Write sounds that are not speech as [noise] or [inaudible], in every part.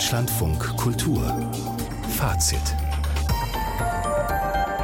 Deutschlandfunk Kultur. Fazit.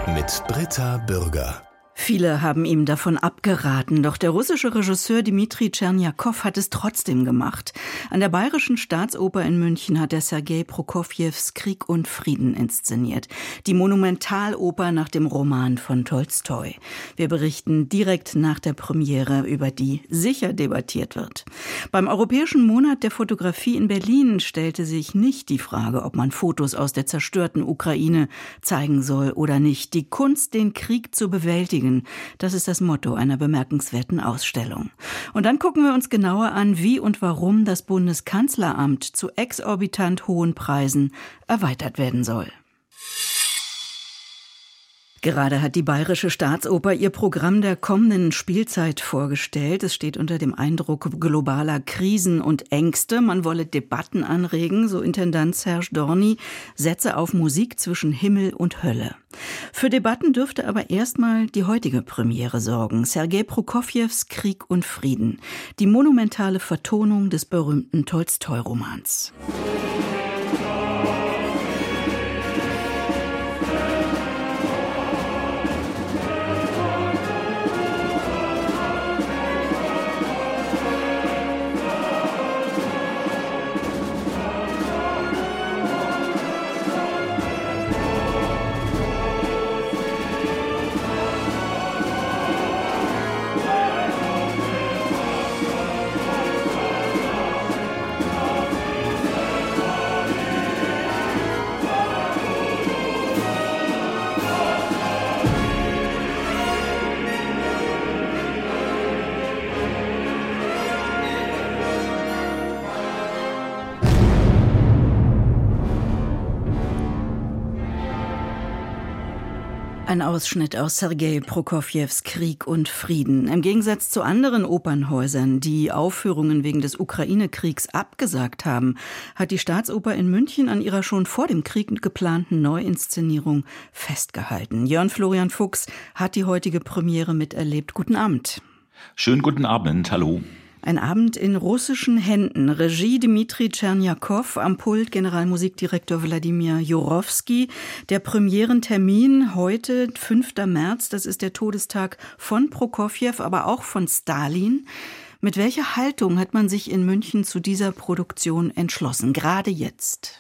Mit Britta Bürger Viele haben ihm davon abgeraten, doch der russische Regisseur Dmitri Tscherniakow hat es trotzdem gemacht. An der Bayerischen Staatsoper in München hat er Sergei Prokofjews Krieg und Frieden inszeniert. Die Monumentaloper nach dem Roman von Tolstoi. Wir berichten direkt nach der Premiere, über die sicher debattiert wird. Beim Europäischen Monat der Fotografie in Berlin stellte sich nicht die Frage, ob man Fotos aus der zerstörten Ukraine zeigen soll oder nicht. Die Kunst, den Krieg zu bewältigen, Frieden. Das ist das Motto einer bemerkenswerten Ausstellung. Und dann gucken wir uns genauer an, wie und warum das Bundeskanzleramt zu exorbitant hohen Preisen erweitert werden soll. Gerade hat die Bayerische Staatsoper ihr Programm der kommenden Spielzeit vorgestellt. Es steht unter dem Eindruck globaler Krisen und Ängste. Man wolle Debatten anregen, so Intendant Serge Dorny, setze auf Musik zwischen Himmel und Hölle. Für Debatten dürfte aber erstmal die heutige Premiere sorgen. Sergei Prokofjews Krieg und Frieden. Die monumentale Vertonung des berühmten Tolstoi-Romans. Ein Ausschnitt aus Sergei Prokofjews Krieg und Frieden. Im Gegensatz zu anderen Opernhäusern, die Aufführungen wegen des Ukraine-Kriegs abgesagt haben, hat die Staatsoper in München an ihrer schon vor dem Krieg geplanten Neuinszenierung festgehalten. Jörn Florian Fuchs hat die heutige Premiere miterlebt. Guten Abend. Schönen guten Abend. Hallo. Ein Abend in russischen Händen. Regie Dmitri Tscherniakow, am Pult Generalmusikdirektor Wladimir Jurowski. Der Premierentermin heute, 5. März, das ist der Todestag von Prokofjew, aber auch von Stalin. Mit welcher Haltung hat man sich in München zu dieser Produktion entschlossen, gerade jetzt?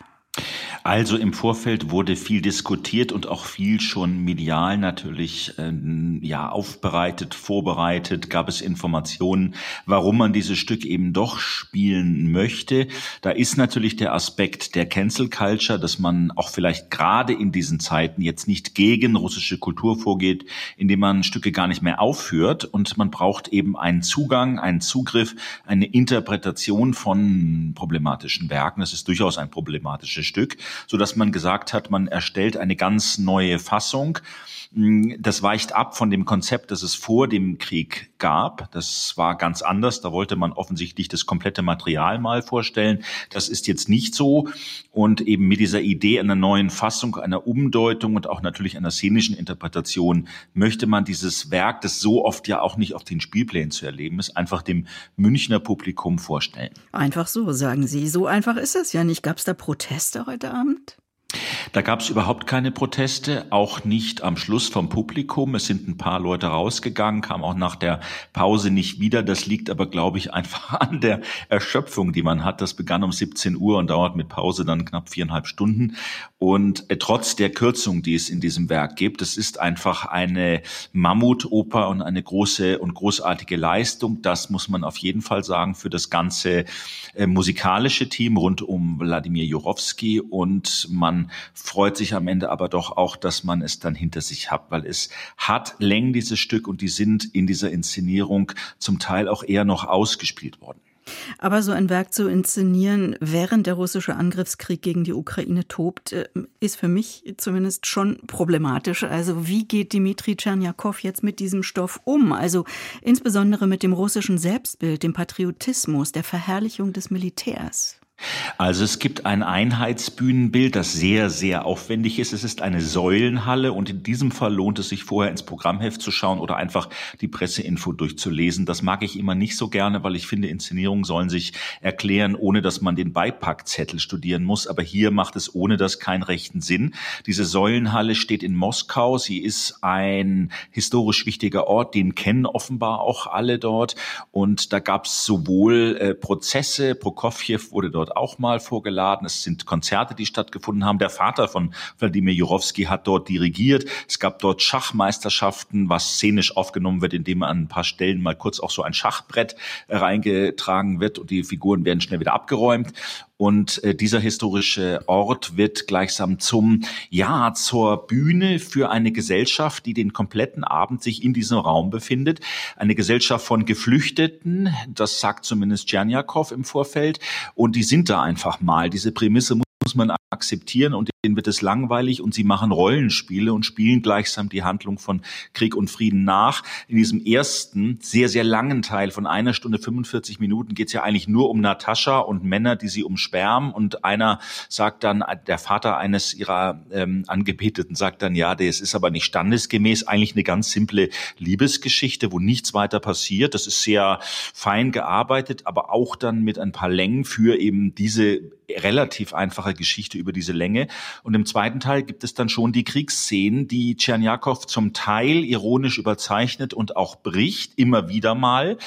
Also im Vorfeld wurde viel diskutiert und auch viel schon medial natürlich ähm, ja aufbereitet, vorbereitet, gab es Informationen, warum man dieses Stück eben doch spielen möchte. Da ist natürlich der Aspekt der Cancel Culture, dass man auch vielleicht gerade in diesen Zeiten jetzt nicht gegen russische Kultur vorgeht, indem man Stücke gar nicht mehr aufführt und man braucht eben einen Zugang, einen Zugriff, eine Interpretation von problematischen Werken. Das ist durchaus ein problematisches Stück, so dass man gesagt hat, man erstellt eine ganz neue Fassung. Das weicht ab von dem Konzept, das es vor dem Krieg gab. Das war ganz anders. Da wollte man offensichtlich das komplette Material mal vorstellen. Das ist jetzt nicht so. Und eben mit dieser Idee einer neuen Fassung, einer Umdeutung und auch natürlich einer szenischen Interpretation möchte man dieses Werk, das so oft ja auch nicht auf den Spielplänen zu erleben ist, einfach dem Münchner Publikum vorstellen. Einfach so, sagen Sie. So einfach ist es ja nicht. Gab es da Proteste heute Abend? Da gab es überhaupt keine Proteste, auch nicht am Schluss vom Publikum. Es sind ein paar Leute rausgegangen, kamen auch nach der Pause nicht wieder. Das liegt aber, glaube ich, [laughs] einfach an der Erschöpfung, die man hat. Das begann um 17 Uhr und dauert mit Pause dann knapp viereinhalb Stunden. Und äh, trotz der Kürzung, die es in diesem Werk gibt, es ist einfach eine Mammutoper und eine große und großartige Leistung. Das muss man auf jeden Fall sagen für das ganze äh, musikalische Team rund um Wladimir Jurowski und man freut sich am Ende aber doch auch, dass man es dann hinter sich hat, weil es hat Längen, dieses Stück, und die sind in dieser Inszenierung zum Teil auch eher noch ausgespielt worden. Aber so ein Werk zu inszenieren, während der russische Angriffskrieg gegen die Ukraine tobt, äh, ist für mich zumindest schon problematisch. Also wie geht Dmitri Tscherniakow jetzt mit diesem Stoff um? Also insbesondere mit dem russischen Selbstbild, dem Patriotismus, der Verherrlichung des Militärs. Also es gibt ein Einheitsbühnenbild, das sehr, sehr aufwendig ist. Es ist eine Säulenhalle und in diesem Fall lohnt es sich vorher ins Programmheft zu schauen oder einfach die Presseinfo durchzulesen. Das mag ich immer nicht so gerne, weil ich finde, Inszenierungen sollen sich erklären, ohne dass man den Beipackzettel studieren muss. Aber hier macht es ohne das keinen rechten Sinn. Diese Säulenhalle steht in Moskau. Sie ist ein historisch wichtiger Ort, den kennen offenbar auch alle dort. Und da gab es sowohl äh, Prozesse, Prokofjew wurde dort auch mal vorgeladen. Es sind Konzerte, die stattgefunden haben. Der Vater von Wladimir Jurowski hat dort dirigiert. Es gab dort Schachmeisterschaften, was szenisch aufgenommen wird, indem an ein paar Stellen mal kurz auch so ein Schachbrett reingetragen wird und die Figuren werden schnell wieder abgeräumt. Und äh, dieser historische Ort wird gleichsam zum, ja, zur Bühne für eine Gesellschaft, die den kompletten Abend sich in diesem Raum befindet. Eine Gesellschaft von Geflüchteten, das sagt zumindest Tscherniakow im Vorfeld. Und die sind da einfach mal. Diese Prämisse muss man akzeptieren und denen wird es langweilig und sie machen Rollenspiele und spielen gleichsam die Handlung von Krieg und Frieden nach. In diesem ersten, sehr, sehr langen Teil von einer Stunde 45 Minuten geht es ja eigentlich nur um Natascha und Männer, die sie umsperren und einer sagt dann, der Vater eines ihrer ähm, Angebeteten sagt dann, ja, das ist aber nicht standesgemäß, eigentlich eine ganz simple Liebesgeschichte, wo nichts weiter passiert. Das ist sehr fein gearbeitet, aber auch dann mit ein paar Längen für eben diese relativ einfache Geschichte über diese Länge. Und im zweiten Teil gibt es dann schon die Kriegsszenen, die Tschernjakow zum Teil ironisch überzeichnet und auch bricht, immer wieder mal.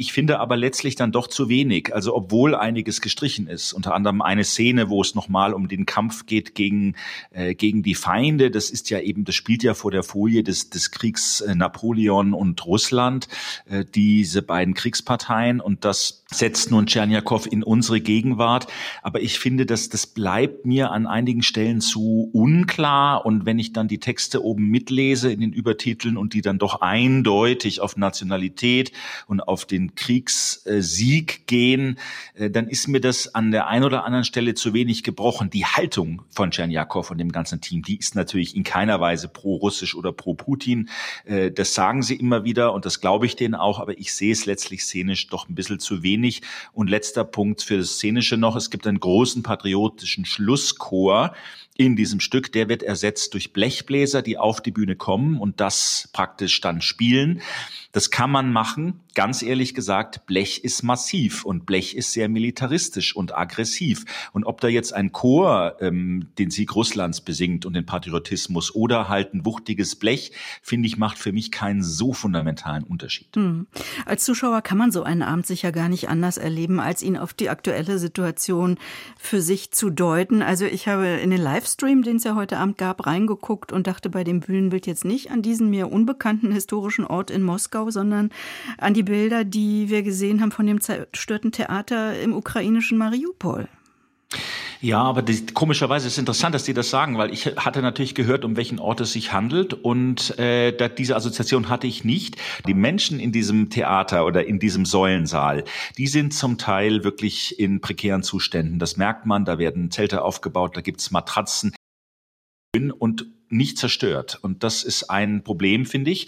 Ich finde aber letztlich dann doch zu wenig. Also obwohl einiges gestrichen ist, unter anderem eine Szene, wo es nochmal um den Kampf geht gegen, äh, gegen die Feinde. Das ist ja eben, das spielt ja vor der Folie des, des Kriegs äh, Napoleon und Russland, äh, diese beiden Kriegsparteien. Und das setzt nun Tscherniakow in unsere Gegenwart. Ich finde, dass das bleibt mir an einigen Stellen zu unklar. Und wenn ich dann die Texte oben mitlese in den Übertiteln und die dann doch eindeutig auf Nationalität und auf den Kriegssieg gehen, äh, dann ist mir das an der einen oder anderen Stelle zu wenig gebrochen. Die Haltung von Tscherniakow und dem ganzen Team, die ist natürlich in keiner Weise pro-russisch oder pro-Putin. Äh, das sagen sie immer wieder und das glaube ich denen auch, aber ich sehe es letztlich szenisch doch ein bisschen zu wenig. Und letzter Punkt für das Szenische noch, es gibt einen großen patriotischen Schlusschor, in diesem Stück, der wird ersetzt durch Blechbläser, die auf die Bühne kommen und das praktisch dann spielen. Das kann man machen. Ganz ehrlich gesagt, Blech ist massiv und Blech ist sehr militaristisch und aggressiv. Und ob da jetzt ein Chor ähm, den Sieg Russlands besingt und den Patriotismus oder halt ein wuchtiges Blech, finde ich, macht für mich keinen so fundamentalen Unterschied. Hm. Als Zuschauer kann man so einen Abend sicher gar nicht anders erleben, als ihn auf die aktuelle Situation für sich zu deuten. Also ich habe in den Livestream, den es ja heute Abend gab, reingeguckt und dachte bei dem Bühnenbild jetzt nicht an diesen mir unbekannten historischen Ort in Moskau Moskau, sondern an die Bilder, die wir gesehen haben von dem zerstörten Theater im ukrainischen Mariupol. Ja, aber die, komischerweise ist es interessant, dass Sie das sagen, weil ich hatte natürlich gehört, um welchen Ort es sich handelt und äh, da, diese Assoziation hatte ich nicht. Die Menschen in diesem Theater oder in diesem Säulensaal, die sind zum Teil wirklich in prekären Zuständen. Das merkt man, da werden Zelte aufgebaut, da gibt's Matratzen und nicht zerstört. Und das ist ein Problem, finde ich.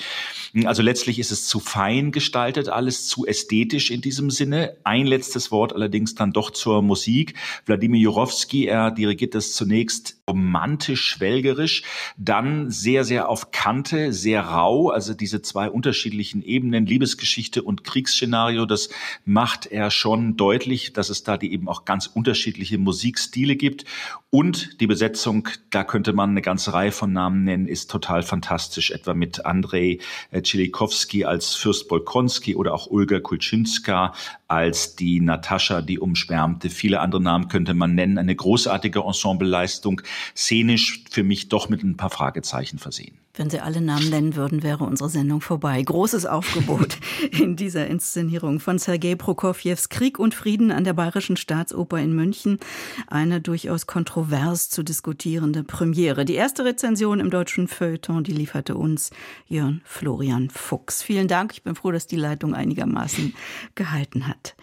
Also letztlich ist es zu fein gestaltet, alles zu ästhetisch in diesem Sinne. Ein letztes Wort allerdings dann doch zur Musik. Wladimir Jurowski, er dirigiert das zunächst romantisch, schwelgerisch, dann sehr, sehr auf Kante, sehr rau. Also diese zwei unterschiedlichen Ebenen, Liebesgeschichte und Kriegsszenario, das macht er schon deutlich, dass es da die eben auch ganz unterschiedliche Musikstile gibt. Und die Besetzung, da könnte man eine ganze Reihe von Namen nennen, ist total fantastisch, etwa mit Andrei Tschilikowski als Fürst Bolkonski oder auch Olga Kulczynska als die Natascha, die umschwärmte. Viele andere Namen könnte man nennen. Eine großartige Ensembleleistung, szenisch für mich doch mit ein paar Fragezeichen versehen. Wenn Sie alle Namen nennen würden, wäre unsere Sendung vorbei. Großes Aufgebot [laughs] in dieser Inszenierung von Sergei Prokofjews Krieg und Frieden an der Bayerischen Staatsoper in München. Eine durchaus kontrovers zu diskutierende Premiere. Die erste Rezension Informationen im deutschen Feuilleton, die lieferte uns Jörn Florian Fuchs. Vielen Dank. Ich bin froh, dass die Leitung einigermaßen gehalten hat.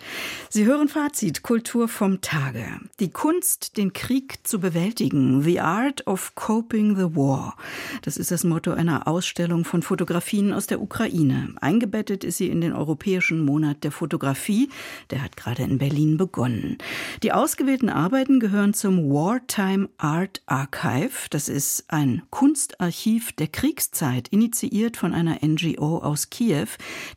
Sie hören Fazit Kultur vom Tage. Die Kunst, den Krieg zu bewältigen. The Art of Coping the War. Das ist das Motto einer Ausstellung von Fotografien aus der Ukraine. Eingebettet ist sie in den Europäischen Monat der Fotografie. Der hat gerade in Berlin begonnen. Die ausgewählten Arbeiten gehören zum Wartime Art Archive. Das ist ein Kunstarchiv der Kriegszeit, initiiert von einer NGO aus Kiew,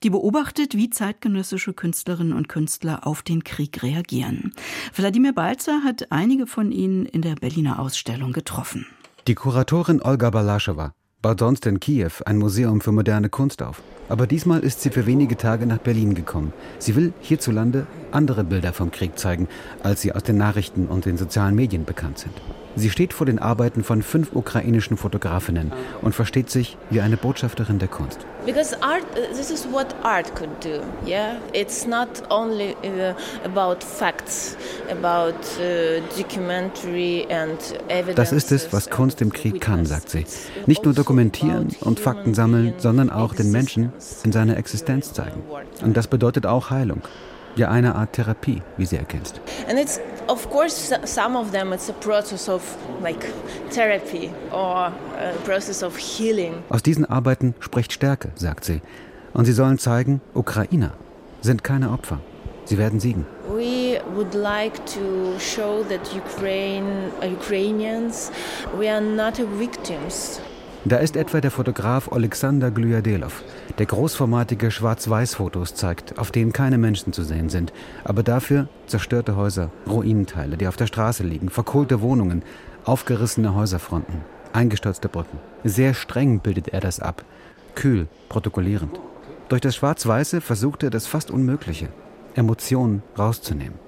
die beobachtet, wie zeitgenössische Künstlerinnen und Künstler auf den Krieg reagieren. Wladimir Balzer hat einige von ihnen in der Berliner Ausstellung getroffen. Die Kuratorin Olga Balaschowa baut sonst in Kiew ein Museum für moderne Kunst auf. Aber diesmal ist sie für wenige Tage nach Berlin gekommen. Sie will hierzulande andere Bilder vom Krieg zeigen, als sie aus den Nachrichten und den sozialen Medien bekannt sind. Sie steht vor den Arbeiten von fünf ukrainischen Fotografinnen und versteht sich wie eine Botschafterin der Kunst. Because art, uh, this is what art could do. Yeah, it's not only uh, about facts, about uh, documentary and evidence. Das ist es, was Kunst im Krieg kann, sagt sie. Nicht nur dokumentieren und Fakten sammeln, sondern auch den Menschen in seiner Existenz zeigen. Und das bedeutet auch Heilung. Ja, eine Art Therapie, wie sie erkennst. And it's of course some of them it's a process of like therapy or a process of healing. Aus diesen Arbeiten spricht Stärke, sagt sie. Und sie sollen zeigen, Ukrainer sind keine Opfer. Sie werden siegen. We would like to show that Ukraine, uh, Ukrainians, we are not victims. Da ist etwa der Fotograf Alexander Glyadelov, der großformatige Schwarz-Weiß-Fotos zeigt, auf denen keine Menschen zu sehen sind, aber dafür zerstörte Häuser, Ruinenteile, die auf der Straße liegen, verkohlte Wohnungen, aufgerissene Häuserfronten, eingestürzte Brücken. Sehr streng bildet er das ab, kühl, protokollierend. Durch das Schwarz-Weiße versucht er das fast Unmögliche, Emotionen rauszunehmen.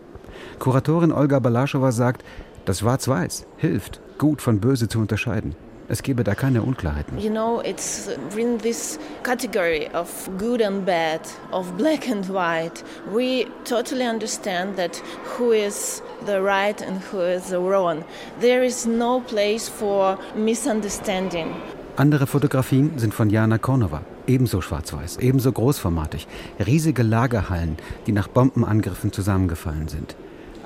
Kuratorin Olga Balaschowa sagt, das Schwarz-Weiß hilft, gut von böse zu unterscheiden. Es gebe da keine Unklarheiten. You know, it's in this category of good and bad, of black and white. We totally understand that who is the right and who is the wrong. There is no place for misunderstanding. Andere Fotografien sind von Jana Kornova, ebenso schwarz-weiß, ebenso großformatig. Riesige Lagerhallen, die nach Bombenangriffen zusammengefallen sind.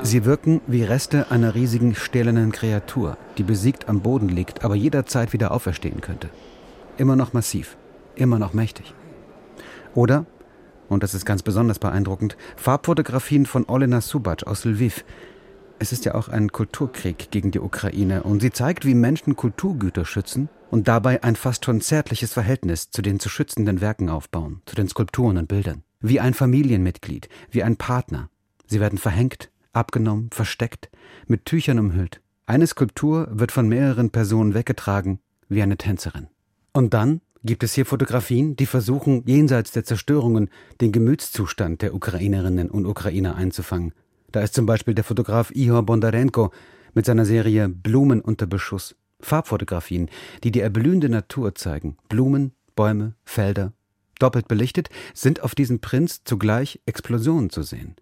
Sie wirken wie Reste einer riesigen stählernen Kreatur, die besiegt am Boden liegt, aber jederzeit wieder auferstehen könnte. Immer noch massiv, immer noch mächtig. Oder, und das ist ganz besonders beeindruckend, Farbfotografien von Olena Subac aus Lviv. Es ist ja auch ein Kulturkrieg gegen die Ukraine und sie zeigt, wie Menschen Kulturgüter schützen und dabei ein fast schon zärtliches Verhältnis zu den zu schützenden Werken aufbauen, zu den Skulpturen und Bildern. Wie ein Familienmitglied, wie ein Partner. Sie werden verhängt, abgenommen, versteckt, mit Tüchern umhüllt. Eine Skulptur wird von mehreren Personen weggetragen, wie eine Tänzerin. Und dann gibt es hier Fotografien, die versuchen, jenseits der Zerstörungen den Gemütszustand der Ukrainerinnen und Ukrainer einzufangen. Da ist zum Beispiel der Fotograf Ihor Bondarenko mit seiner Serie Blumen unter Beschuss. Farbfotografien, die die erblühende Natur zeigen. Blumen, Bäume, Felder. Doppelt belichtet sind auf diesem Prinz zugleich Explosionen zu sehen.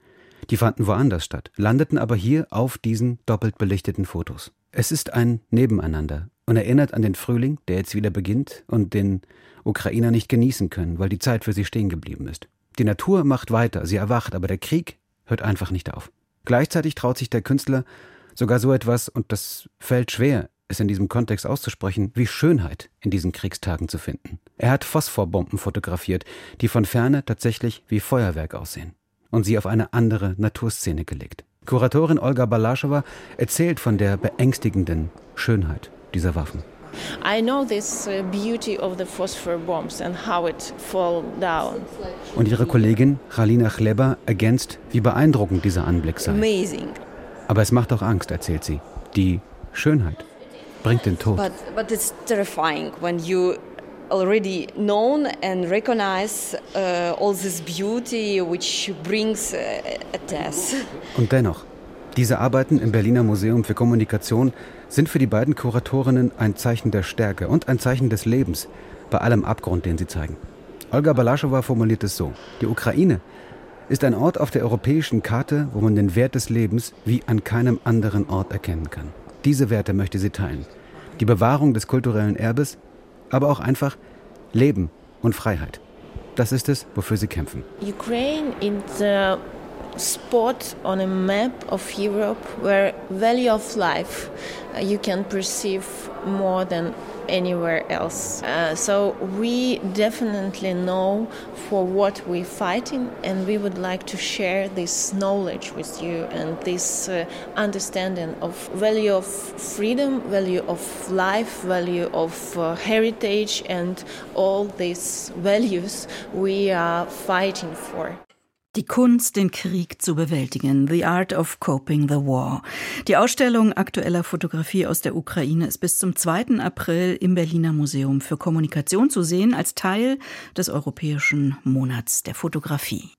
Die fanden woanders statt, landeten aber hier auf diesen doppelt belichteten Fotos. Es ist ein Nebeneinander und erinnert an den Frühling, der jetzt wieder beginnt und den Ukrainer nicht genießen können, weil die Zeit für sie stehen geblieben ist. Die Natur macht weiter, sie erwacht, aber der Krieg hört einfach nicht auf. Gleichzeitig traut sich der Künstler sogar so etwas, und das fällt schwer, es in diesem Kontext auszusprechen, wie Schönheit in diesen Kriegstagen zu finden. Er hat Phosphorbomben fotografiert, die von ferne tatsächlich wie Feuerwerk aussehen und sie auf eine andere Naturszene gelegt. Kuratorin Olga Balaschowa erzählt von der beängstigenden Schönheit dieser Waffen. Uh. Und ihre Kollegin Halina Chleber ergänzt, wie beeindruckend dieser Anblick sei. Amazing. Aber es macht auch Angst, erzählt sie. Die Schönheit bringt den Tod. But, but it's terrifying when you already known and recognize uh, all this beauty which brings uh, a death. Und dennoch, diese Arbeiten im Berliner Museum für Kommunikation sind für die beiden Kuratorinnen ein Zeichen der Stärke und ein Zeichen des Lebens bei allem Abgrund, den sie zeigen. Olga Balaschowa formuliert es so: Die Ukraine ist ein Ort auf der europäischen Karte, wo man den Wert des Lebens wie an keinem anderen Ort erkennen kann. Diese Werte möchte sie teilen. die Bewahrung des kulturellen Erbes, aber auch einfach Leben und Freiheit. Das ist es, wofür sie kämpfen. Ukraine is the spot on a map of Europe where value of life uh, you can perceive more than anywhere else. Uh, so we definitely know for what we're fighting, and we would like to share this knowledge with you and this uh, understanding of value of freedom, value of life, value of uh, heritage, and all these [laughs] values we are fighting for. Die Kunst, den Krieg zu bewältigen. The Art of Coping the War. Die Ausstellung aktueller Fotografie aus der Ukraine ist bis zum 2. April im Berliner Museum für Kommunikation zu sehen als Teil des Europäischen Monats der Fotografie.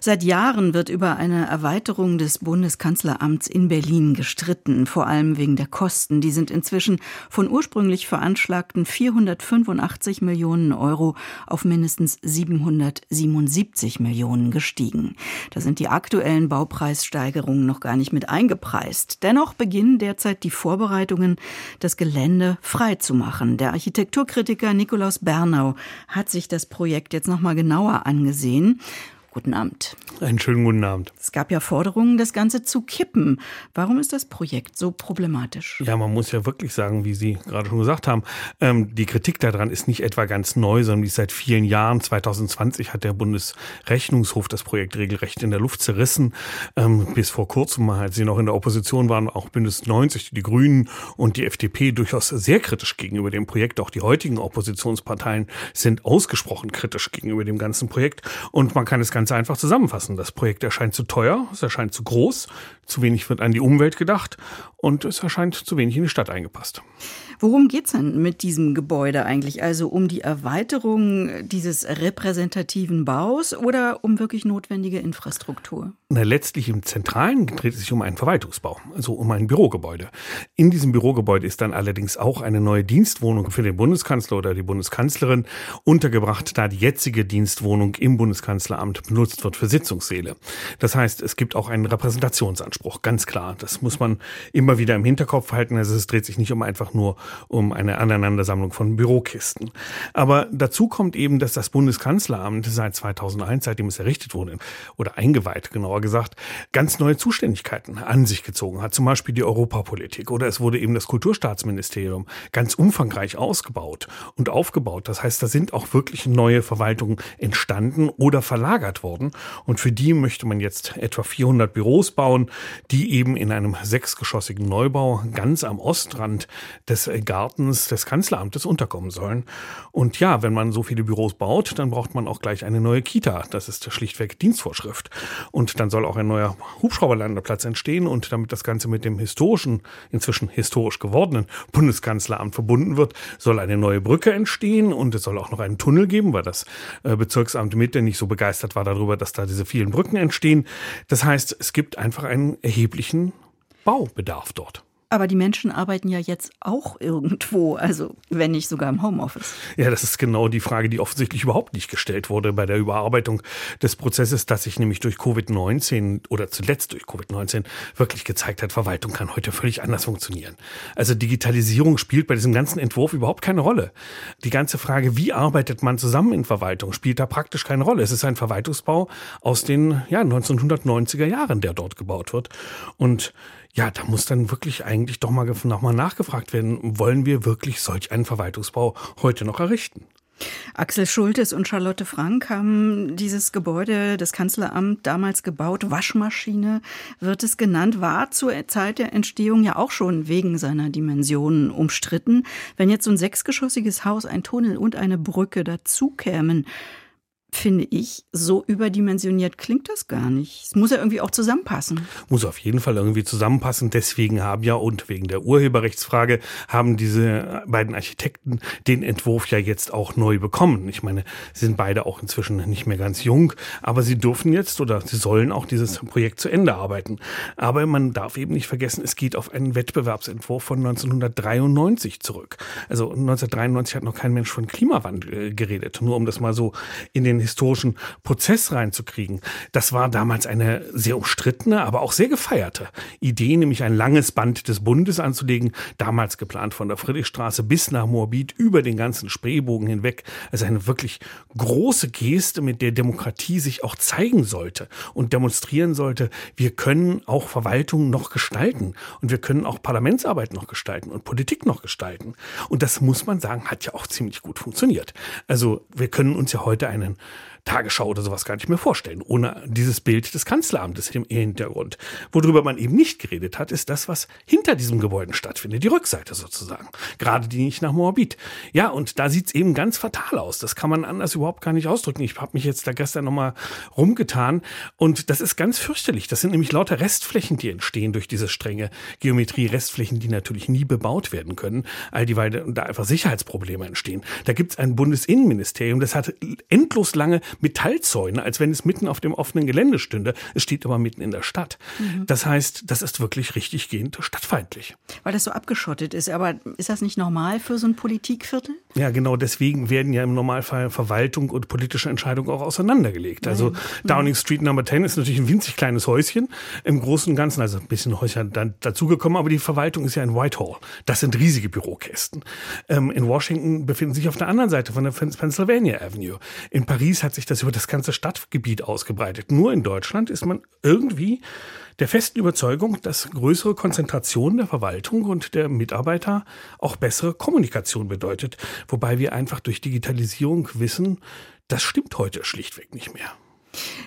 Seit Jahren wird über eine Erweiterung des Bundeskanzleramts in Berlin gestritten, vor allem wegen der Kosten. Die sind inzwischen von ursprünglich veranschlagten 485 Millionen Euro auf mindestens 777 Millionen gestiegen. Da sind die aktuellen Baupreissteigerungen noch gar nicht mit eingepreist. Dennoch beginnen derzeit die Vorbereitungen, das Gelände freizumachen. Der Architekturkritiker Nikolaus Bernau hat sich das Projekt jetzt noch mal genauer angesehen. Guten Abend. Einen schönen guten Abend. Es gab ja Forderungen, das Ganze zu kippen. Warum ist das Projekt so problematisch? Ja, man muss ja wirklich sagen, wie Sie gerade schon gesagt haben, ähm, die Kritik daran ist nicht etwa ganz neu, sondern die ist seit vielen Jahren. 2020 hat der Bundesrechnungshof das Projekt regelrecht in der Luft zerrissen. Ähm, bis vor kurzem, als Sie noch in der Opposition waren, auch Bündnis 90, die Grünen und die FDP durchaus sehr kritisch gegenüber dem Projekt. Auch die heutigen Oppositionsparteien sind ausgesprochen kritisch gegenüber dem ganzen Projekt. Und man kann es ganz einfach zusammenfassen. Das Projekt erscheint zu teuer, es erscheint zu groß, zu wenig wird an die Umwelt gedacht und es erscheint zu wenig in die Stadt eingepasst. Worum geht es denn mit diesem Gebäude eigentlich? Also um die Erweiterung dieses repräsentativen Baus oder um wirklich notwendige Infrastruktur? Na, letztlich im Zentralen dreht es sich um einen Verwaltungsbau, also um ein Bürogebäude. In diesem Bürogebäude ist dann allerdings auch eine neue Dienstwohnung für den Bundeskanzler oder die Bundeskanzlerin untergebracht, da die jetzige Dienstwohnung im Bundeskanzleramt benutzt wird für Sitzungssäle. Das heißt, es gibt auch einen Repräsentationsanspruch, ganz klar. Das muss man immer wieder im Hinterkopf halten. Also es dreht sich nicht um einfach nur um eine Aneinandersammlung von Bürokisten. Aber dazu kommt eben, dass das Bundeskanzleramt seit 2001, seitdem es errichtet wurde, oder eingeweiht, genauer gesagt, ganz neue Zuständigkeiten an sich gezogen hat. Zum Beispiel die Europapolitik oder es wurde eben das Kulturstaatsministerium ganz umfangreich ausgebaut und aufgebaut. Das heißt, da sind auch wirklich neue Verwaltungen entstanden oder verlagert worden. Und für die möchte man jetzt etwa 400 Büros bauen, die eben in einem sechsgeschossigen Neubau ganz am Ostrand des Gartens des Kanzleramtes unterkommen sollen. Und ja, wenn man so viele Büros baut, dann braucht man auch gleich eine neue Kita. Das ist schlichtweg Dienstvorschrift. Und dann soll auch ein neuer Hubschrauberlandeplatz entstehen. Und damit das Ganze mit dem historischen, inzwischen historisch gewordenen Bundeskanzleramt verbunden wird, soll eine neue Brücke entstehen und es soll auch noch einen Tunnel geben, weil das äh, Bezirksamt Mitte nicht so begeistert war darüber, dass da diese vielen Brücken entstehen. Das heißt, es gibt einfach einen erheblichen Baubedarf dort. Aber die Menschen arbeiten ja jetzt auch irgendwo, also wenn nicht sogar im Homeoffice. Ja, das ist genau die Frage, die offensichtlich überhaupt nicht gestellt wurde bei der Überarbeitung des Prozesses, dass sich nämlich durch Covid-19 oder zuletzt durch Covid-19 wirklich gezeigt hat, Verwaltung kann heute völlig anders funktionieren. Also Digitalisierung spielt bei diesem ganzen Entwurf überhaupt keine Rolle. Die ganze Frage, wie arbeitet man zusammen in Verwaltung, spielt da praktisch keine Rolle. Es ist ein Verwaltungsbau aus den ja, 1990er Jahren, der dort gebaut wird. Und ja, da muss dann wirklich eigentlich doch mal, noch mal nachgefragt werden, wollen wir wirklich solch einen Verwaltungsbau heute noch errichten? Axel Schultes und Charlotte Frank haben dieses Gebäude, das Kanzleramt, damals gebaut. Waschmaschine wird es genannt, war zur Zeit der Entstehung ja auch schon wegen seiner Dimensionen umstritten. Wenn jetzt so ein sechsgeschossiges Haus, ein Tunnel und eine Brücke dazu kämen, finde ich, so überdimensioniert klingt das gar nicht. Es muss ja irgendwie auch zusammenpassen. Muss auf jeden Fall irgendwie zusammenpassen. Deswegen haben ja und wegen der Urheberrechtsfrage haben diese beiden Architekten den Entwurf ja jetzt auch neu bekommen. Ich meine, sie sind beide auch inzwischen nicht mehr ganz jung, aber sie dürfen jetzt oder sie sollen auch dieses Projekt zu Ende arbeiten. Aber man darf eben nicht vergessen, es geht auf einen Wettbewerbsentwurf von 1993 zurück. Also 1993 hat noch kein Mensch von Klimawandel geredet. Nur um das mal so in den einen historischen Prozess reinzukriegen. Das war damals eine sehr umstrittene, aber auch sehr gefeierte Idee, nämlich ein langes Band des Bundes anzulegen, damals geplant von der Friedrichstraße bis nach Moabit über den ganzen Spreebogen hinweg. Also eine wirklich große Geste, mit der Demokratie sich auch zeigen sollte und demonstrieren sollte, wir können auch Verwaltung noch gestalten und wir können auch Parlamentsarbeit noch gestalten und Politik noch gestalten. Und das muss man sagen, hat ja auch ziemlich gut funktioniert. Also wir können uns ja heute einen Tagesschau oder sowas gar nicht mehr vorstellen, ohne dieses Bild des Kanzleramtes im Hintergrund. Worüber man eben nicht geredet hat, ist das, was hinter diesem Gebäude stattfindet, die Rückseite sozusagen. Gerade die nicht nach Moabit. Ja, und da sieht's eben ganz fatal aus. Das kann man anders überhaupt gar nicht ausdrücken. Ich habe mich jetzt da gestern nochmal rumgetan und das ist ganz fürchterlich. Das sind nämlich lauter Restflächen, die entstehen durch diese strenge Geometrie. Restflächen, die natürlich nie bebaut werden können, all die, weil da einfach Sicherheitsprobleme entstehen. Da gibt's ein Bundesinnenministerium, das hat endlos lange Metallzäune, als wenn es mitten auf dem offenen Gelände stünde. Es steht aber mitten in der Stadt. Mhm. Das heißt, das ist wirklich richtig gehend stadtfeindlich. Weil das so abgeschottet ist. Aber ist das nicht normal für so ein Politikviertel? Ja, genau. Deswegen werden ja im Normalfall Verwaltung und politische Entscheidungen auch auseinandergelegt. Also mhm. Downing Street Number 10 ist natürlich ein winzig kleines Häuschen. Im Großen und Ganzen, also ein bisschen Häuschen dann dazugekommen, aber die Verwaltung ist ja in Whitehall. Das sind riesige Bürokästen. Ähm, in Washington befinden sich auf der anderen Seite von der Pennsylvania Avenue. In Paris hat sich das über das ganze Stadtgebiet ausgebreitet. Nur in Deutschland ist man irgendwie der festen Überzeugung, dass größere Konzentration der Verwaltung und der Mitarbeiter auch bessere Kommunikation bedeutet. Wobei wir einfach durch Digitalisierung wissen, das stimmt heute schlichtweg nicht mehr.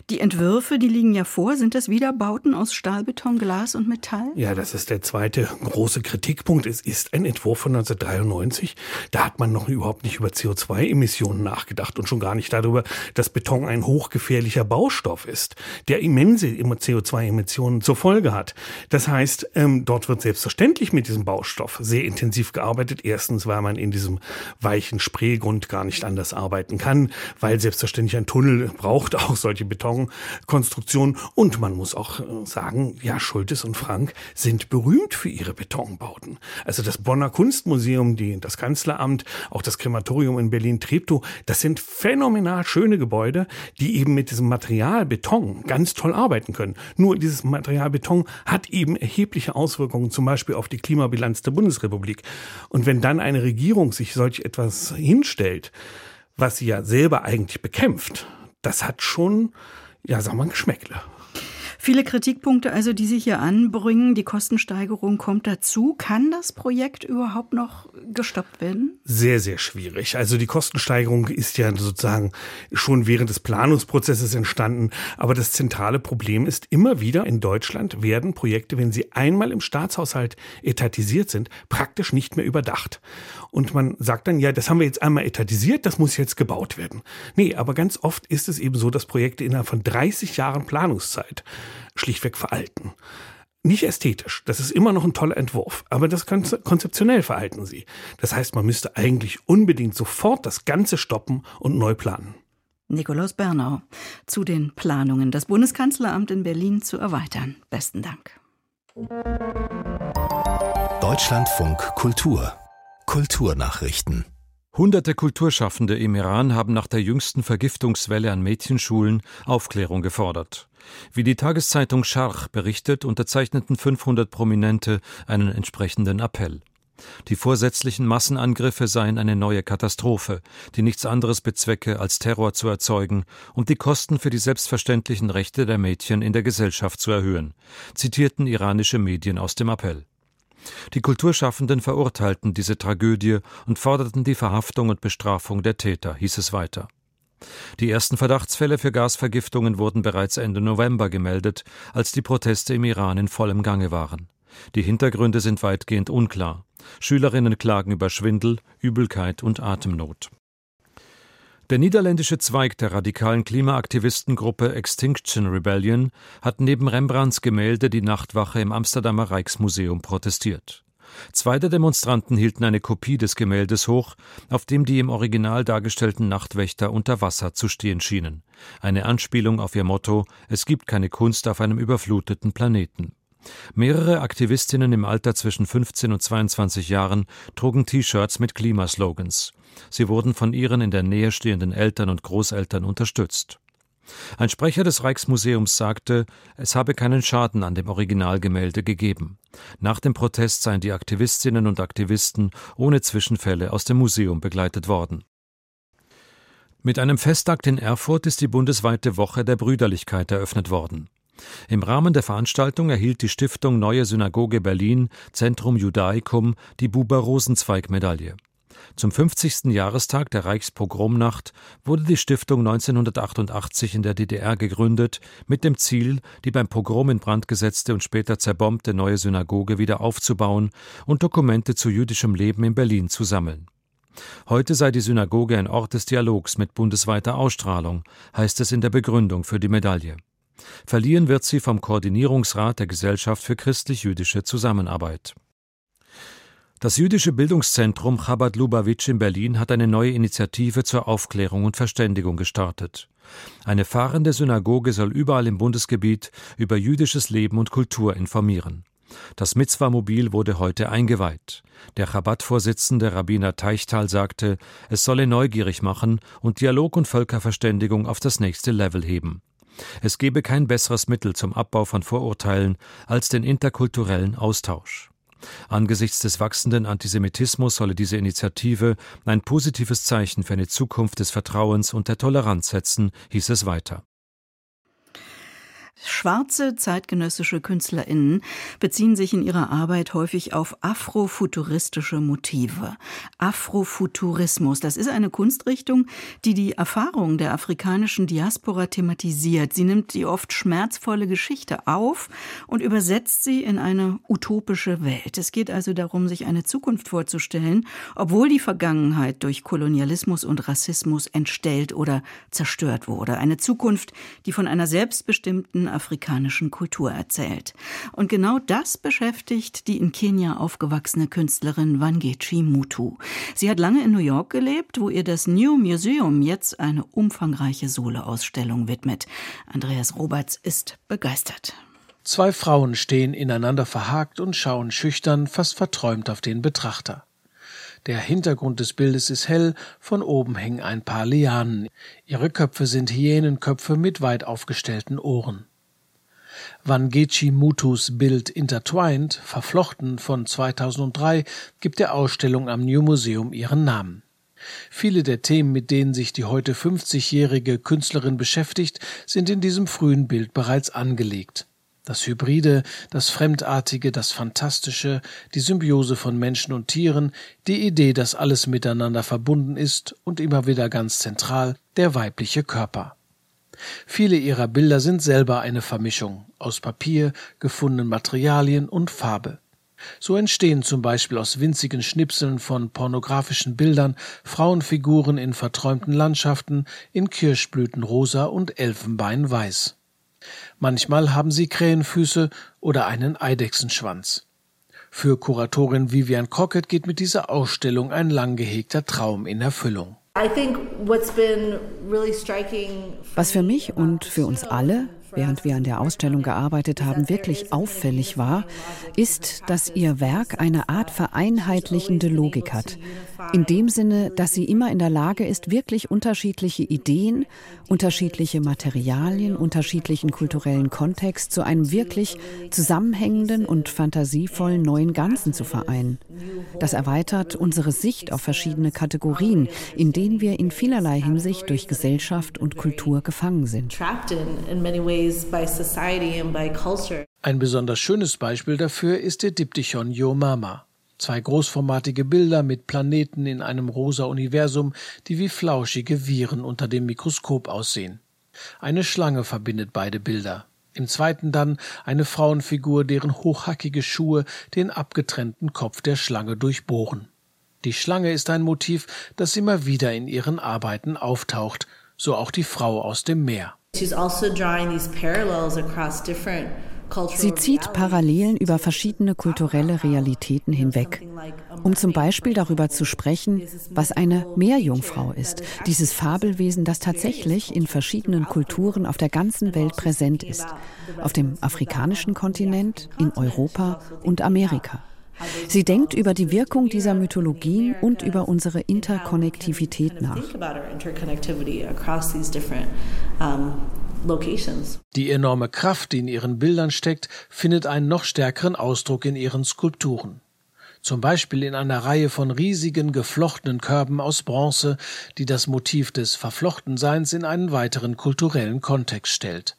Die Entwürfe, die liegen ja vor. Sind das wieder Bauten aus Stahlbeton, Glas und Metall? Ja, das ist der zweite große Kritikpunkt. Es ist ein Entwurf von 1993. Da hat man noch überhaupt nicht über CO2-Emissionen nachgedacht und schon gar nicht darüber, dass Beton ein hochgefährlicher Baustoff ist, der immense CO2-Emissionen zur Folge hat. Das heißt, ähm, dort wird selbstverständlich mit diesem Baustoff sehr intensiv gearbeitet. Erstens, weil man in diesem weichen Spreegrund gar nicht anders arbeiten kann, weil selbstverständlich ein Tunnel braucht auch solche solche Betonkonstruktionen. Und man muss auch äh, sagen, ja, Schultes und Frank sind berühmt für ihre Betonbauten. Also das Bonner Kunstmuseum, die, das Kanzleramt, auch das Krematorium in Berlin-Treptow, das sind phänomenal schöne Gebäude, die eben mit diesem Material Beton ganz toll arbeiten können. Nur dieses Material Beton hat eben erhebliche Auswirkungen, zum Beispiel auf die Klimabilanz der Bundesrepublik. Und wenn dann eine Regierung sich solch etwas hinstellt, was sie ja selber eigentlich bekämpft, das hat schon, ja, sagen wir, ein Geschmäckle. Viele Kritikpunkte also, die sich hier anbringen. Die Kostensteigerung kommt dazu. Kann das Projekt überhaupt noch gestoppt werden? Sehr, sehr schwierig. Also die Kostensteigerung ist ja sozusagen schon während des Planungsprozesses entstanden. Aber das zentrale Problem ist immer wieder in Deutschland werden Projekte, wenn sie einmal im Staatshaushalt etatisiert sind, praktisch nicht mehr überdacht. Und man sagt dann, ja, das haben wir jetzt einmal etatisiert, das muss jetzt gebaut werden. Nee, aber ganz oft ist es eben so, dass Projekte innerhalb von 30 Jahren Planungszeit schlichtweg veralten. Nicht ästhetisch, das ist immer noch ein toller Entwurf, aber das konzeptionell veralten sie. Das heißt, man müsste eigentlich unbedingt sofort das Ganze stoppen und neu planen. Nikolaus Bernau zu den Planungen, das Bundeskanzleramt in Berlin zu erweitern. Besten Dank. Deutschlandfunk Kultur Kulturnachrichten Hunderte Kulturschaffende im Iran haben nach der jüngsten Vergiftungswelle an Mädchenschulen Aufklärung gefordert. Wie die Tageszeitung Scharch berichtet, unterzeichneten 500 Prominente einen entsprechenden Appell. Die vorsätzlichen Massenangriffe seien eine neue Katastrophe, die nichts anderes bezwecke, als Terror zu erzeugen und die Kosten für die selbstverständlichen Rechte der Mädchen in der Gesellschaft zu erhöhen, zitierten iranische Medien aus dem Appell. Die Kulturschaffenden verurteilten diese Tragödie und forderten die Verhaftung und Bestrafung der Täter, hieß es weiter. Die ersten Verdachtsfälle für Gasvergiftungen wurden bereits Ende November gemeldet, als die Proteste im Iran in vollem Gange waren. Die Hintergründe sind weitgehend unklar. Schülerinnen klagen über Schwindel, Übelkeit und Atemnot. Der niederländische Zweig der radikalen Klimaaktivistengruppe Extinction Rebellion hat neben Rembrandts Gemälde die Nachtwache im Amsterdamer Rijksmuseum protestiert. Zwei der Demonstranten hielten eine Kopie des Gemäldes hoch, auf dem die im Original dargestellten Nachtwächter unter Wasser zu stehen schienen. Eine Anspielung auf ihr Motto Es gibt keine Kunst auf einem überfluteten Planeten. Mehrere Aktivistinnen im Alter zwischen 15 und 22 Jahren trugen T-Shirts mit Klimaslogans. Sie wurden von ihren in der Nähe stehenden Eltern und Großeltern unterstützt. Ein Sprecher des Rijksmuseums sagte, es habe keinen Schaden an dem Originalgemälde gegeben. Nach dem Protest seien die Aktivistinnen und Aktivisten ohne Zwischenfälle aus dem Museum begleitet worden. Mit einem Festakt in Erfurt ist die bundesweite Woche der Brüderlichkeit eröffnet worden. Im Rahmen der Veranstaltung erhielt die Stiftung Neue Synagoge Berlin Zentrum Judaicum die Buber-Rosenzweig-Medaille. Zum 50. Jahrestag der Reichspogromnacht wurde die Stiftung 1988 in der DDR gegründet, mit dem Ziel, die beim Pogrom in Brand gesetzte und später zerbombte neue Synagoge wieder aufzubauen und Dokumente zu jüdischem Leben in Berlin zu sammeln. Heute sei die Synagoge ein Ort des Dialogs mit bundesweiter Ausstrahlung, heißt es in der Begründung für die Medaille. Verliehen wird sie vom Koordinierungsrat der Gesellschaft für christlich-jüdische Zusammenarbeit. Das jüdische Bildungszentrum Chabad Lubavitch in Berlin hat eine neue Initiative zur Aufklärung und Verständigung gestartet. Eine fahrende Synagoge soll überall im Bundesgebiet über jüdisches Leben und Kultur informieren. Das Mitzwa-Mobil wurde heute eingeweiht. Der Chabad-Vorsitzende Rabbiner Teichtal sagte, es solle neugierig machen und Dialog und Völkerverständigung auf das nächste Level heben. Es gebe kein besseres Mittel zum Abbau von Vorurteilen als den interkulturellen Austausch. Angesichts des wachsenden Antisemitismus solle diese Initiative ein positives Zeichen für eine Zukunft des Vertrauens und der Toleranz setzen, hieß es weiter. Schwarze zeitgenössische KünstlerInnen beziehen sich in ihrer Arbeit häufig auf afrofuturistische Motive. Afrofuturismus, das ist eine Kunstrichtung, die die Erfahrung der afrikanischen Diaspora thematisiert. Sie nimmt die oft schmerzvolle Geschichte auf und übersetzt sie in eine utopische Welt. Es geht also darum, sich eine Zukunft vorzustellen, obwohl die Vergangenheit durch Kolonialismus und Rassismus entstellt oder zerstört wurde. Eine Zukunft, die von einer selbstbestimmten afrikanischen Kultur erzählt. Und genau das beschäftigt die in Kenia aufgewachsene Künstlerin Wangechi Mutu. Sie hat lange in New York gelebt, wo ihr das New Museum jetzt eine umfangreiche Soleausstellung widmet. Andreas Roberts ist begeistert. Zwei Frauen stehen ineinander verhakt und schauen schüchtern, fast verträumt auf den Betrachter. Der Hintergrund des Bildes ist hell, von oben hängen ein paar Lianen. Ihre Köpfe sind Hyänenköpfe mit weit aufgestellten Ohren. Wangechi Mutus Bild Intertwined, verflochten von 2003, gibt der Ausstellung am New Museum ihren Namen. Viele der Themen, mit denen sich die heute 50-jährige Künstlerin beschäftigt, sind in diesem frühen Bild bereits angelegt. Das Hybride, das Fremdartige, das Fantastische, die Symbiose von Menschen und Tieren, die Idee, dass alles miteinander verbunden ist und immer wieder ganz zentral, der weibliche Körper. Viele ihrer Bilder sind selber eine Vermischung aus Papier, gefundenen Materialien und Farbe. So entstehen zum Beispiel aus winzigen Schnipseln von pornografischen Bildern Frauenfiguren in verträumten Landschaften in Kirschblütenrosa und Elfenbeinweiß. Manchmal haben sie Krähenfüße oder einen Eidechsenschwanz. Für Kuratorin Vivian Crockett geht mit dieser Ausstellung ein lang gehegter Traum in Erfüllung. Was für mich und für uns alle während wir an der Ausstellung gearbeitet haben, wirklich auffällig war, ist, dass ihr Werk eine Art vereinheitlichende Logik hat. In dem Sinne, dass sie immer in der Lage ist, wirklich unterschiedliche Ideen, unterschiedliche Materialien, unterschiedlichen kulturellen Kontext zu einem wirklich zusammenhängenden und fantasievollen neuen Ganzen zu vereinen. Das erweitert unsere Sicht auf verschiedene Kategorien, in denen wir in vielerlei Hinsicht durch Gesellschaft und Kultur gefangen sind. Ein besonders schönes Beispiel dafür ist der Diptychon Yo Mama. Zwei großformatige Bilder mit Planeten in einem rosa Universum, die wie flauschige Viren unter dem Mikroskop aussehen. Eine Schlange verbindet beide Bilder. Im zweiten dann eine Frauenfigur, deren hochhackige Schuhe den abgetrennten Kopf der Schlange durchbohren. Die Schlange ist ein Motiv, das immer wieder in ihren Arbeiten auftaucht, so auch die Frau aus dem Meer. Also Sie zieht Parallelen über verschiedene kulturelle Realitäten hinweg, um zum Beispiel darüber zu sprechen, was eine Meerjungfrau ist, dieses Fabelwesen, das tatsächlich in verschiedenen Kulturen auf der ganzen Welt präsent ist, auf dem afrikanischen Kontinent, in Europa und Amerika. Sie denkt über die Wirkung dieser Mythologien und über unsere Interkonnektivität nach. Die enorme Kraft, die in ihren Bildern steckt, findet einen noch stärkeren Ausdruck in ihren Skulpturen. Zum Beispiel in einer Reihe von riesigen geflochtenen Körben aus Bronze, die das Motiv des Verflochtenseins in einen weiteren kulturellen Kontext stellt.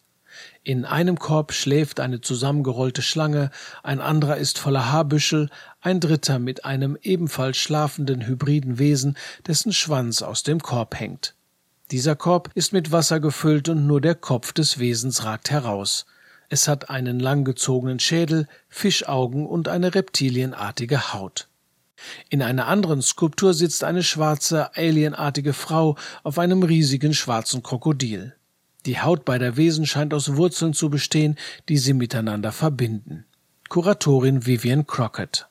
In einem Korb schläft eine zusammengerollte Schlange, ein anderer ist voller Haarbüschel, ein dritter mit einem ebenfalls schlafenden hybriden Wesen, dessen Schwanz aus dem Korb hängt. Dieser Korb ist mit Wasser gefüllt und nur der Kopf des Wesens ragt heraus. Es hat einen langgezogenen Schädel, Fischaugen und eine reptilienartige Haut. In einer anderen Skulptur sitzt eine schwarze, alienartige Frau auf einem riesigen schwarzen Krokodil. Die Haut beider Wesen scheint aus Wurzeln zu bestehen, die sie miteinander verbinden. Kuratorin Vivian Crockett.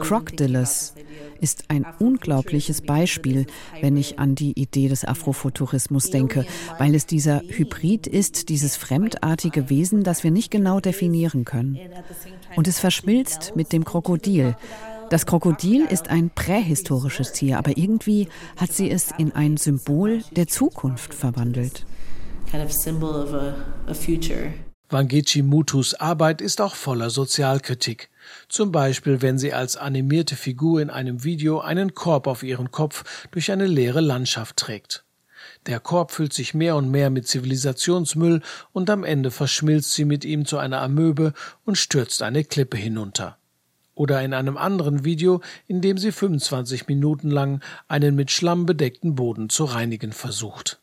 Crocodilus ist ein unglaubliches Beispiel, wenn ich an die Idee des Afrofuturismus denke, weil es dieser Hybrid ist, dieses fremdartige Wesen, das wir nicht genau definieren können. Und es verschmilzt mit dem Krokodil. Das Krokodil ist ein prähistorisches Tier, aber irgendwie hat sie es in ein Symbol der Zukunft verwandelt. Kind of symbol of a, a future. Wangechi Mutus Arbeit ist auch voller Sozialkritik. Zum Beispiel, wenn sie als animierte Figur in einem Video einen Korb auf ihren Kopf durch eine leere Landschaft trägt. Der Korb füllt sich mehr und mehr mit Zivilisationsmüll und am Ende verschmilzt sie mit ihm zu einer Amöbe und stürzt eine Klippe hinunter. Oder in einem anderen Video, in dem sie 25 Minuten lang einen mit Schlamm bedeckten Boden zu reinigen versucht.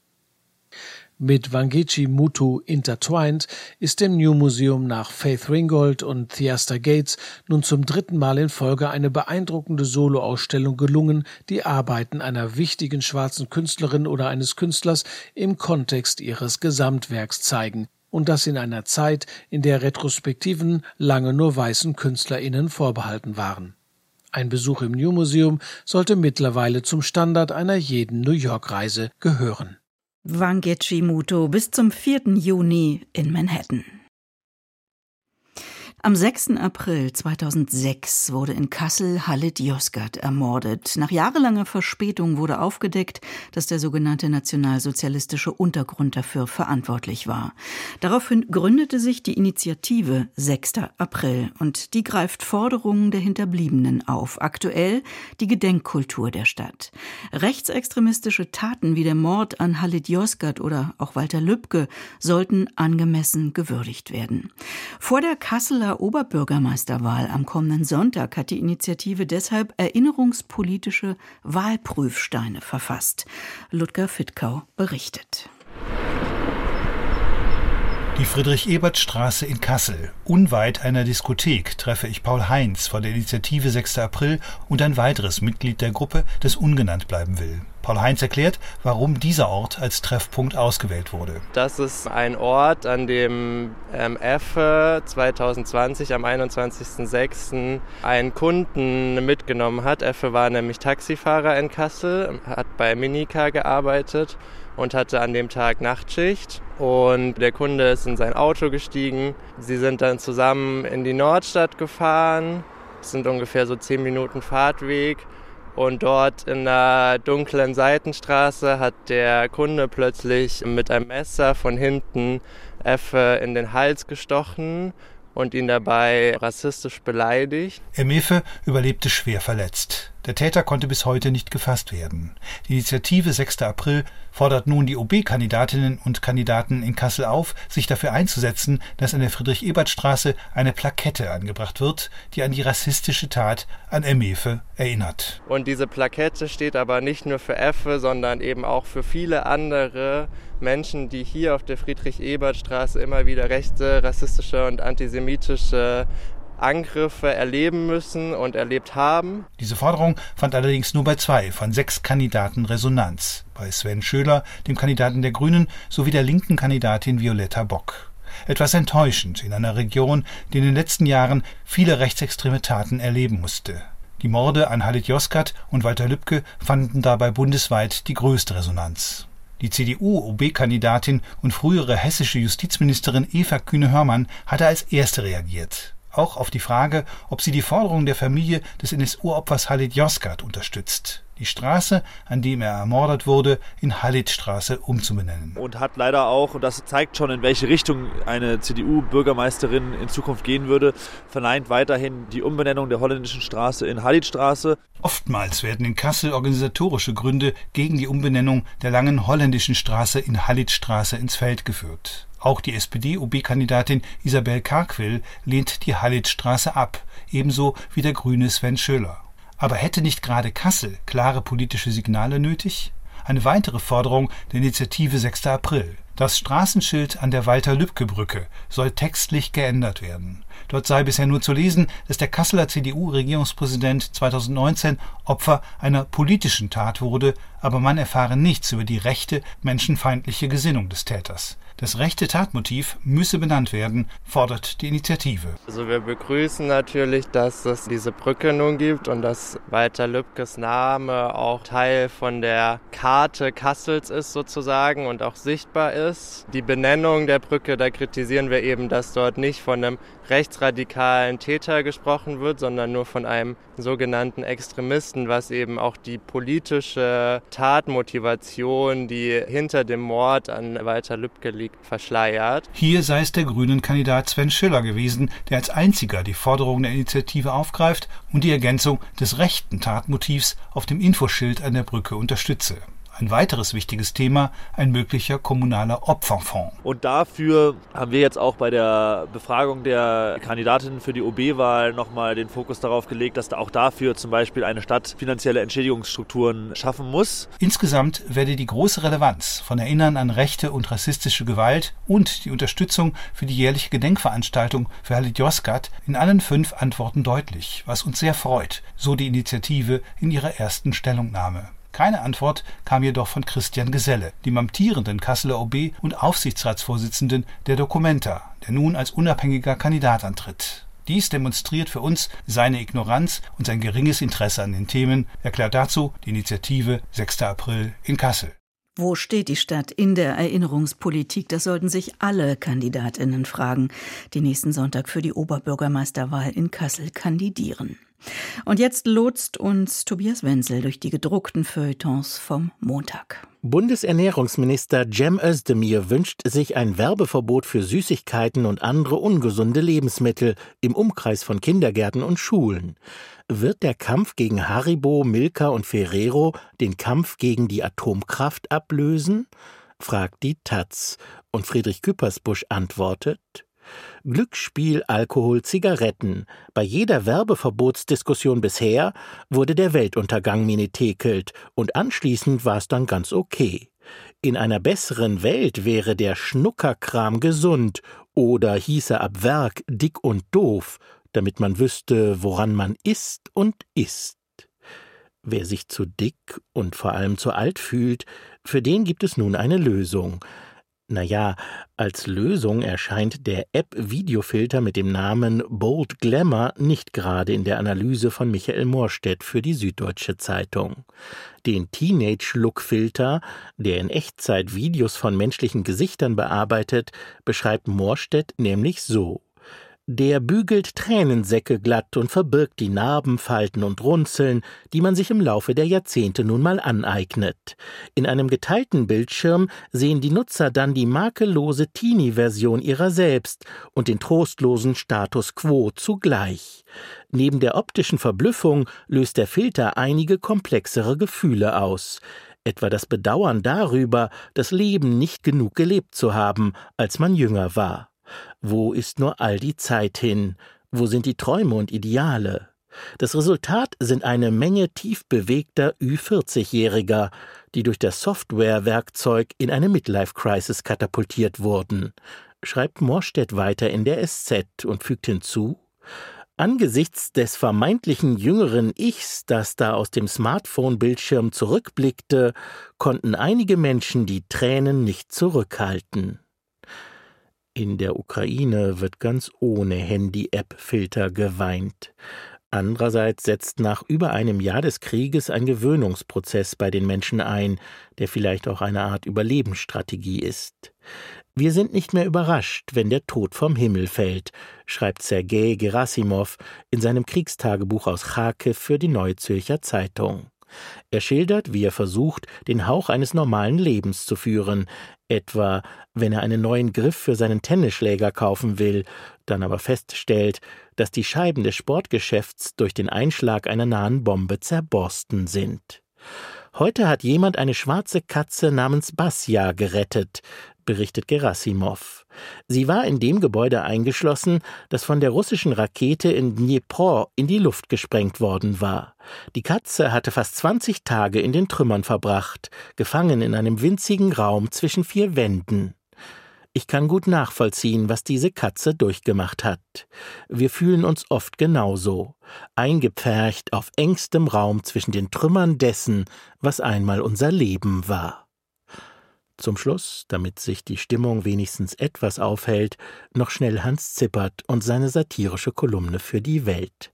Mit Wangechi Mutu intertwined ist dem New Museum nach Faith Ringgold und Theaster Gates nun zum dritten Mal in Folge eine beeindruckende Soloausstellung gelungen, die Arbeiten einer wichtigen schwarzen Künstlerin oder eines Künstlers im Kontext ihres Gesamtwerks zeigen, und das in einer Zeit, in der Retrospektiven lange nur weißen KünstlerInnen vorbehalten waren. Ein Besuch im New Museum sollte mittlerweile zum Standard einer jeden New York Reise gehören. Wangechi Muto bis zum 4. Juni in Manhattan. Am 6. April 2006 wurde in Kassel Halit Yozgat ermordet. Nach jahrelanger Verspätung wurde aufgedeckt, dass der sogenannte nationalsozialistische Untergrund dafür verantwortlich war. Daraufhin gründete sich die Initiative 6. April und die greift Forderungen der Hinterbliebenen auf. Aktuell die Gedenkkultur der Stadt. Rechtsextremistische Taten wie der Mord an Halit Yozgat oder auch Walter Lübcke sollten angemessen gewürdigt werden. Vor der Kasseler Oberbürgermeisterwahl am kommenden Sonntag hat die Initiative deshalb erinnerungspolitische Wahlprüfsteine verfasst. Ludger Fittkau berichtet. Die Friedrich-Ebert-Straße in Kassel. Unweit einer Diskothek treffe ich Paul Heinz von der Initiative 6. April und ein weiteres Mitglied der Gruppe, das ungenannt bleiben will. Paul Heinz erklärt, warum dieser Ort als Treffpunkt ausgewählt wurde. Das ist ein Ort, an dem ähm, Effe 2020 am 21.06. einen Kunden mitgenommen hat. Effe war nämlich Taxifahrer in Kassel, hat bei Minica gearbeitet und hatte an dem Tag Nachtschicht. Und der Kunde ist in sein Auto gestiegen. Sie sind dann zusammen in die Nordstadt gefahren. Es sind ungefähr so zehn Minuten Fahrtweg. Und dort in der dunklen Seitenstraße hat der Kunde plötzlich mit einem Messer von hinten Effe in den Hals gestochen und ihn dabei rassistisch beleidigt. Emefe überlebte schwer verletzt. Der Täter konnte bis heute nicht gefasst werden. Die Initiative 6. April fordert nun die OB-Kandidatinnen und Kandidaten in Kassel auf, sich dafür einzusetzen, dass an der Friedrich-Ebert-Straße eine Plakette angebracht wird, die an die rassistische Tat an Emefe erinnert. Und diese Plakette steht aber nicht nur für Effe, sondern eben auch für viele andere Menschen, die hier auf der Friedrich-Ebert-Straße immer wieder rechte, rassistische und antisemitische Angriffe erleben müssen und erlebt haben. Diese Forderung fand allerdings nur bei zwei von sechs Kandidaten Resonanz. Bei Sven Schöler, dem Kandidaten der Grünen, sowie der linken Kandidatin Violetta Bock. Etwas enttäuschend in einer Region, die in den letzten Jahren viele rechtsextreme Taten erleben musste. Die Morde an Halit Yozgat und Walter Lübcke fanden dabei bundesweit die größte Resonanz. Die CDU-OB-Kandidatin und frühere hessische Justizministerin Eva Kühne-Hörmann hatte als erste reagiert. Auch auf die Frage, ob sie die Forderung der Familie des NSU-Opfers Halit Yozgat unterstützt die Straße, an dem er ermordet wurde, in Halitstraße umzubenennen. Und hat leider auch, und das zeigt schon, in welche Richtung eine CDU-Bürgermeisterin in Zukunft gehen würde, verneint weiterhin die Umbenennung der holländischen Straße in Halitstraße. Oftmals werden in Kassel organisatorische Gründe gegen die Umbenennung der langen holländischen Straße in Halitstraße ins Feld geführt. Auch die SPD-OB-Kandidatin Isabel Karquil lehnt die Halitstraße ab, ebenso wie der grüne Sven Schöler. Aber hätte nicht gerade Kassel klare politische Signale nötig? Eine weitere Forderung der Initiative 6. April. Das Straßenschild an der Walter-Lübcke-Brücke soll textlich geändert werden. Dort sei bisher nur zu lesen, dass der Kasseler CDU-Regierungspräsident 2019 Opfer einer politischen Tat wurde, aber man erfahre nichts über die rechte, menschenfeindliche Gesinnung des Täters. Das rechte Tatmotiv müsse benannt werden, fordert die Initiative. Also wir begrüßen natürlich, dass es diese Brücke nun gibt und dass Walter Lübkes Name auch Teil von der Karte Kassels ist sozusagen und auch sichtbar ist. Die Benennung der Brücke, da kritisieren wir eben, dass dort nicht von einem rechtsradikalen Täter gesprochen wird, sondern nur von einem sogenannten Extremisten, was eben auch die politische Tatmotivation, die hinter dem Mord an Walter Lübcke liegt, verschleiert. Hier sei es der grünen Kandidat Sven Schiller gewesen, der als einziger die Forderung der Initiative aufgreift und die Ergänzung des rechten Tatmotivs auf dem Infoschild an der Brücke unterstütze. Ein weiteres wichtiges Thema, ein möglicher kommunaler Opferfonds. Und dafür haben wir jetzt auch bei der Befragung der Kandidatinnen für die OB-Wahl nochmal den Fokus darauf gelegt, dass auch dafür zum Beispiel eine Stadt finanzielle Entschädigungsstrukturen schaffen muss. Insgesamt werde die große Relevanz von Erinnern an rechte und rassistische Gewalt und die Unterstützung für die jährliche Gedenkveranstaltung für Halit Yozgat in allen fünf Antworten deutlich, was uns sehr freut, so die Initiative in ihrer ersten Stellungnahme. Keine Antwort kam jedoch von Christian Geselle, dem amtierenden Kasseler OB und Aufsichtsratsvorsitzenden der Documenta, der nun als unabhängiger Kandidat antritt. Dies demonstriert für uns seine Ignoranz und sein geringes Interesse an den Themen, erklärt dazu die Initiative 6. April in Kassel. Wo steht die Stadt in der Erinnerungspolitik? Das sollten sich alle Kandidatinnen fragen, die nächsten Sonntag für die Oberbürgermeisterwahl in Kassel kandidieren. Und jetzt lotst uns Tobias Wenzel durch die gedruckten Feuilletons vom Montag. Bundesernährungsminister Cem Özdemir wünscht sich ein Werbeverbot für Süßigkeiten und andere ungesunde Lebensmittel im Umkreis von Kindergärten und Schulen. Wird der Kampf gegen Haribo, Milka und Ferrero den Kampf gegen die Atomkraft ablösen? fragt die Taz. Und Friedrich Küppersbusch antwortet Glücksspiel, Alkohol, Zigaretten. Bei jeder Werbeverbotsdiskussion bisher wurde der Weltuntergang minitekelt und anschließend war es dann ganz okay. In einer besseren Welt wäre der Schnuckerkram gesund oder hieße ab Werk dick und doof, damit man wüsste, woran man ist und isst. Wer sich zu dick und vor allem zu alt fühlt, für den gibt es nun eine Lösung. Naja, als Lösung erscheint der App-Videofilter mit dem Namen Bold Glamour nicht gerade in der Analyse von Michael Morstedt für die Süddeutsche Zeitung. Den Teenage-Look-Filter, der in Echtzeit Videos von menschlichen Gesichtern bearbeitet, beschreibt Morstedt nämlich so. Der bügelt Tränensäcke glatt und verbirgt die Narben, Falten und Runzeln, die man sich im Laufe der Jahrzehnte nun mal aneignet. In einem geteilten Bildschirm sehen die Nutzer dann die makellose Teenie-Version ihrer selbst und den trostlosen Status quo zugleich. Neben der optischen Verblüffung löst der Filter einige komplexere Gefühle aus etwa das Bedauern darüber, das Leben nicht genug gelebt zu haben, als man jünger war. Wo ist nur all die Zeit hin? Wo sind die Träume und Ideale? Das Resultat sind eine Menge tief bewegter Ü40-Jähriger, die durch das Softwarewerkzeug in eine Midlife-Crisis katapultiert wurden, schreibt Morstedt weiter in der SZ und fügt hinzu, Angesichts des vermeintlichen jüngeren Ichs, das da aus dem Smartphone-Bildschirm zurückblickte, konnten einige Menschen die Tränen nicht zurückhalten. In der Ukraine wird ganz ohne Handy-App-Filter geweint. Andererseits setzt nach über einem Jahr des Krieges ein Gewöhnungsprozess bei den Menschen ein, der vielleicht auch eine Art Überlebensstrategie ist. Wir sind nicht mehr überrascht, wenn der Tod vom Himmel fällt, schreibt Sergei Gerasimov in seinem Kriegstagebuch aus Charkiw für die Neue Zürcher Zeitung. Er schildert, wie er versucht, den Hauch eines normalen Lebens zu führen, etwa wenn er einen neuen Griff für seinen Tennisschläger kaufen will, dann aber feststellt, dass die Scheiben des Sportgeschäfts durch den Einschlag einer nahen Bombe zerborsten sind. Heute hat jemand eine schwarze Katze namens Basja gerettet, berichtet Gerasimov. Sie war in dem Gebäude eingeschlossen, das von der russischen Rakete in Dnipro in die Luft gesprengt worden war. Die Katze hatte fast 20 Tage in den Trümmern verbracht, gefangen in einem winzigen Raum zwischen vier Wänden. Ich kann gut nachvollziehen, was diese Katze durchgemacht hat. Wir fühlen uns oft genauso, eingepfercht auf engstem Raum zwischen den Trümmern dessen, was einmal unser Leben war. Zum Schluss, damit sich die Stimmung wenigstens etwas aufhält, noch schnell Hans Zippert und seine satirische Kolumne für die Welt.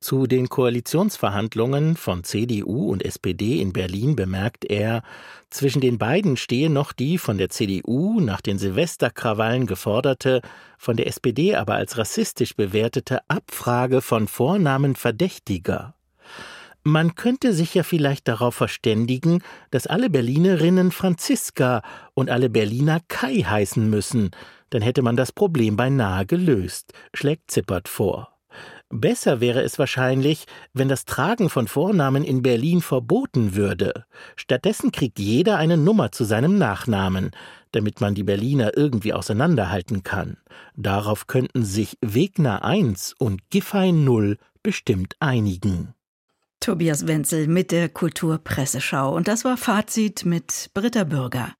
Zu den Koalitionsverhandlungen von CDU und SPD in Berlin bemerkt er, zwischen den beiden stehe noch die von der CDU nach den Silvesterkrawallen geforderte, von der SPD aber als rassistisch bewertete Abfrage von Vornamen Verdächtiger. Man könnte sich ja vielleicht darauf verständigen, dass alle Berlinerinnen Franziska und alle Berliner Kai heißen müssen, dann hätte man das Problem beinahe gelöst, schlägt Zippert vor. Besser wäre es wahrscheinlich, wenn das Tragen von Vornamen in Berlin verboten würde. Stattdessen kriegt jeder eine Nummer zu seinem Nachnamen, damit man die Berliner irgendwie auseinanderhalten kann. Darauf könnten sich Wegner 1 und Giffey 0 bestimmt einigen. Tobias Wenzel mit der Kulturpresseschau. Und das war Fazit mit Britta Bürger.